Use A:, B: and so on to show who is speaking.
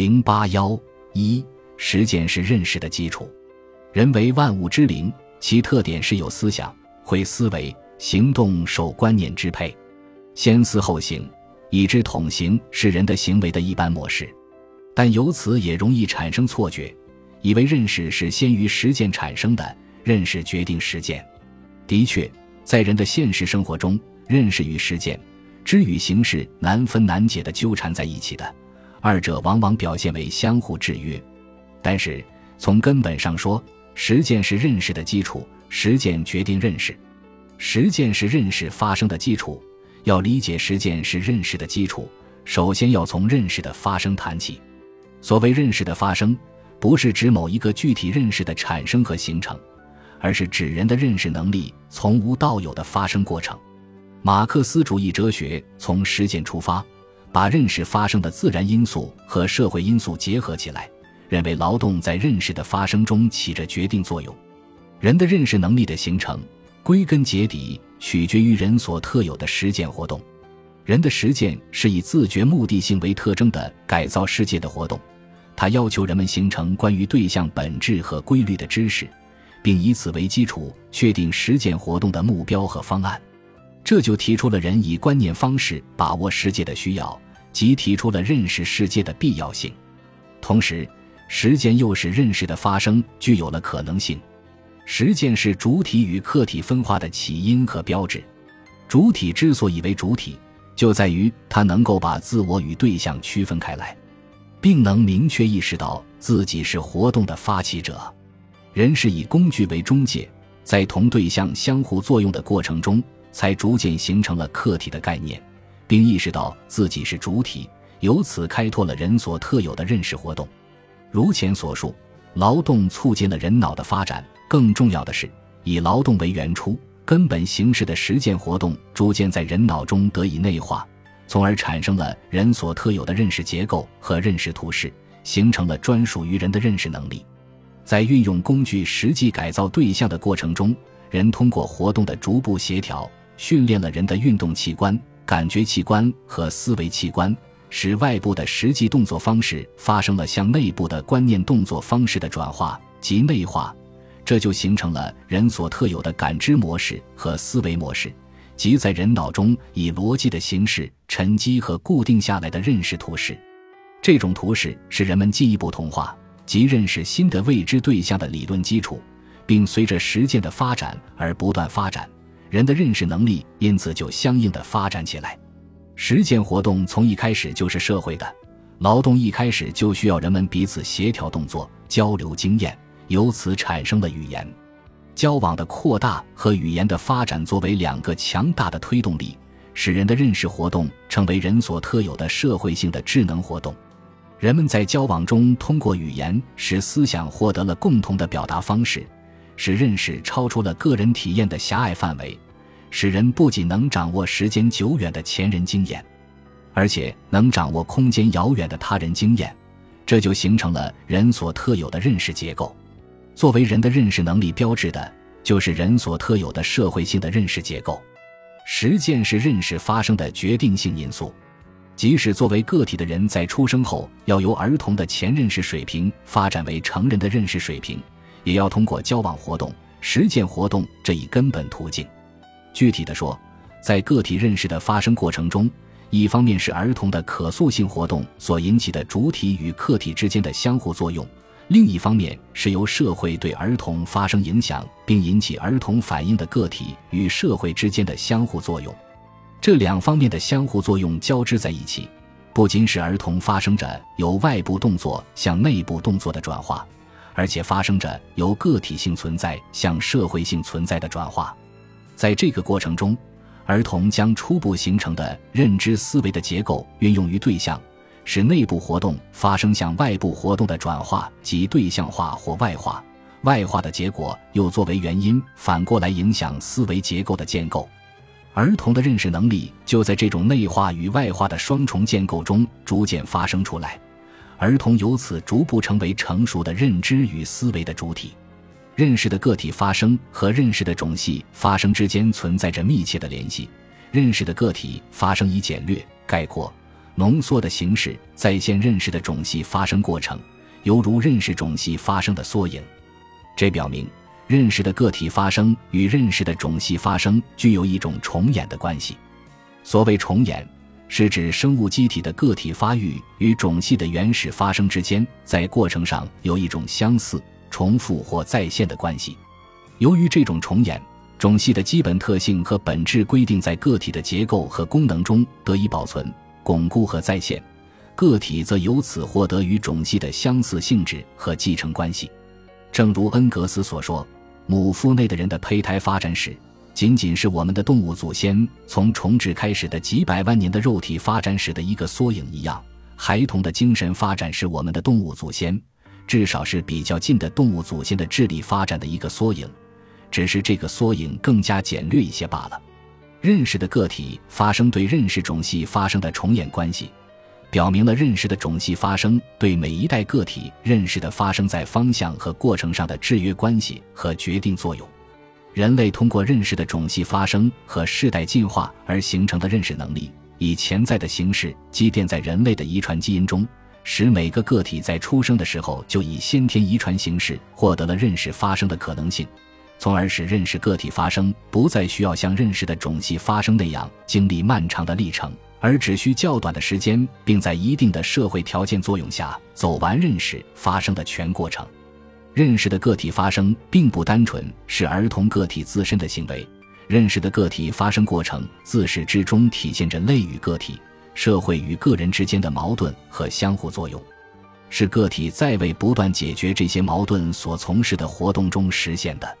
A: 零八幺一，实践是认识的基础。人为万物之灵，其特点是有思想，会思维，行动受观念支配，先思后行，以知统行是人的行为的一般模式。但由此也容易产生错觉，以为认识是先于实践产生的，认识决定实践。的确，在人的现实生活中，认识与实践。知与行是难分难解的纠缠在一起的，二者往往表现为相互制约。但是从根本上说，实践是认识的基础，实践决定认识，实践是认识发生的基础。要理解实践是认识的基础，首先要从认识的发生谈起。所谓认识的发生，不是指某一个具体认识的产生和形成，而是指人的认识能力从无到有的发生过程。马克思主义哲学从实践出发，把认识发生的自然因素和社会因素结合起来，认为劳动在认识的发生中起着决定作用。人的认识能力的形成，归根结底取决于人所特有的实践活动。人的实践是以自觉目的性为特征的改造世界的活动，它要求人们形成关于对象本质和规律的知识，并以此为基础确定实践活动的目标和方案。这就提出了人以观念方式把握世界的需要，即提出了认识世界的必要性。同时，实践又使认识的发生具有了可能性。实践是主体与客体分化的起因和标志。主体之所以为主体，就在于它能够把自我与对象区分开来，并能明确意识到自己是活动的发起者。人是以工具为中介，在同对象相互作用的过程中。才逐渐形成了客体的概念，并意识到自己是主体，由此开拓了人所特有的认识活动。如前所述，劳动促进了人脑的发展。更重要的是，以劳动为原初、根本形式的实践活动，逐渐在人脑中得以内化，从而产生了人所特有的认识结构和认识图式，形成了专属于人的认识能力。在运用工具实际改造对象的过程中，人通过活动的逐步协调。训练了人的运动器官、感觉器官和思维器官，使外部的实际动作方式发生了向内部的观念动作方式的转化及内化，这就形成了人所特有的感知模式和思维模式，即在人脑中以逻辑的形式沉积和固定下来的认识图式。这种图式是人们进一步同化及认识新的未知对象的理论基础，并随着实践的发展而不断发展。人的认识能力因此就相应的发展起来。实践活动从一开始就是社会的，劳动一开始就需要人们彼此协调动作、交流经验，由此产生了语言。交往的扩大和语言的发展作为两个强大的推动力，使人的认识活动成为人所特有的社会性的智能活动。人们在交往中通过语言使思想获得了共同的表达方式。使认识超出了个人体验的狭隘范围，使人不仅能掌握时间久远的前人经验，而且能掌握空间遥远的他人经验，这就形成了人所特有的认识结构。作为人的认识能力标志的，就是人所特有的社会性的认识结构。实践是认识发生的决定性因素。即使作为个体的人在出生后要由儿童的前认识水平发展为成人的认识水平。也要通过交往活动、实践活动这一根本途径。具体的说，在个体认识的发生过程中，一方面是儿童的可塑性活动所引起的主体与客体之间的相互作用，另一方面是由社会对儿童发生影响并引起儿童反应的个体与社会之间的相互作用。这两方面的相互作用交织在一起，不仅使儿童发生着由外部动作向内部动作的转化。而且发生着由个体性存在向社会性存在的转化，在这个过程中，儿童将初步形成的认知思维的结构运用于对象，使内部活动发生向外部活动的转化及对象化或外化。外化的结果又作为原因反过来影响思维结构的建构。儿童的认识能力就在这种内化与外化的双重建构中逐渐发生出来。儿童由此逐步成为成熟的认知与思维的主体，认识的个体发生和认识的种系发生之间存在着密切的联系。认识的个体发生以简略、概括、浓缩的形式再现认识的种系发生过程，犹如认识种系发生的缩影。这表明，认识的个体发生与认识的种系发生具有一种重演的关系。所谓重演，是指生物机体的个体发育与种系的原始发生之间，在过程上有一种相似、重复或再现的关系。由于这种重演，种系的基本特性和本质规定在个体的结构和功能中得以保存、巩固和再现，个体则由此获得与种系的相似性质和继承关系。正如恩格斯所说：“母腹内的人的胚胎发展史，仅仅是我们的动物祖先从重置开始的几百万年的肉体发展史的一个缩影一样。孩童的精神发展是我们的动物祖先，至少是比较近的动物祖先的智力发展的一个缩影。”只是这个缩影更加简略一些罢了。认识的个体发生对认识种系发生的重演关系，表明了认识的种系发生对每一代个体认识的发生在方向和过程上的制约关系和决定作用。人类通过认识的种系发生和世代进化而形成的认识能力，以潜在的形式积淀在人类的遗传基因中，使每个个体在出生的时候就以先天遗传形式获得了认识发生的可能性。从而使认识个体发生不再需要像认识的种系发生那样经历漫长的历程，而只需较短的时间，并在一定的社会条件作用下走完认识发生的全过程。认识的个体发生并不单纯是儿童个体自身的行为，认识的个体发生过程自始至终体现着类与个体、社会与个人之间的矛盾和相互作用，是个体在为不断解决这些矛盾所从事的活动中实现的。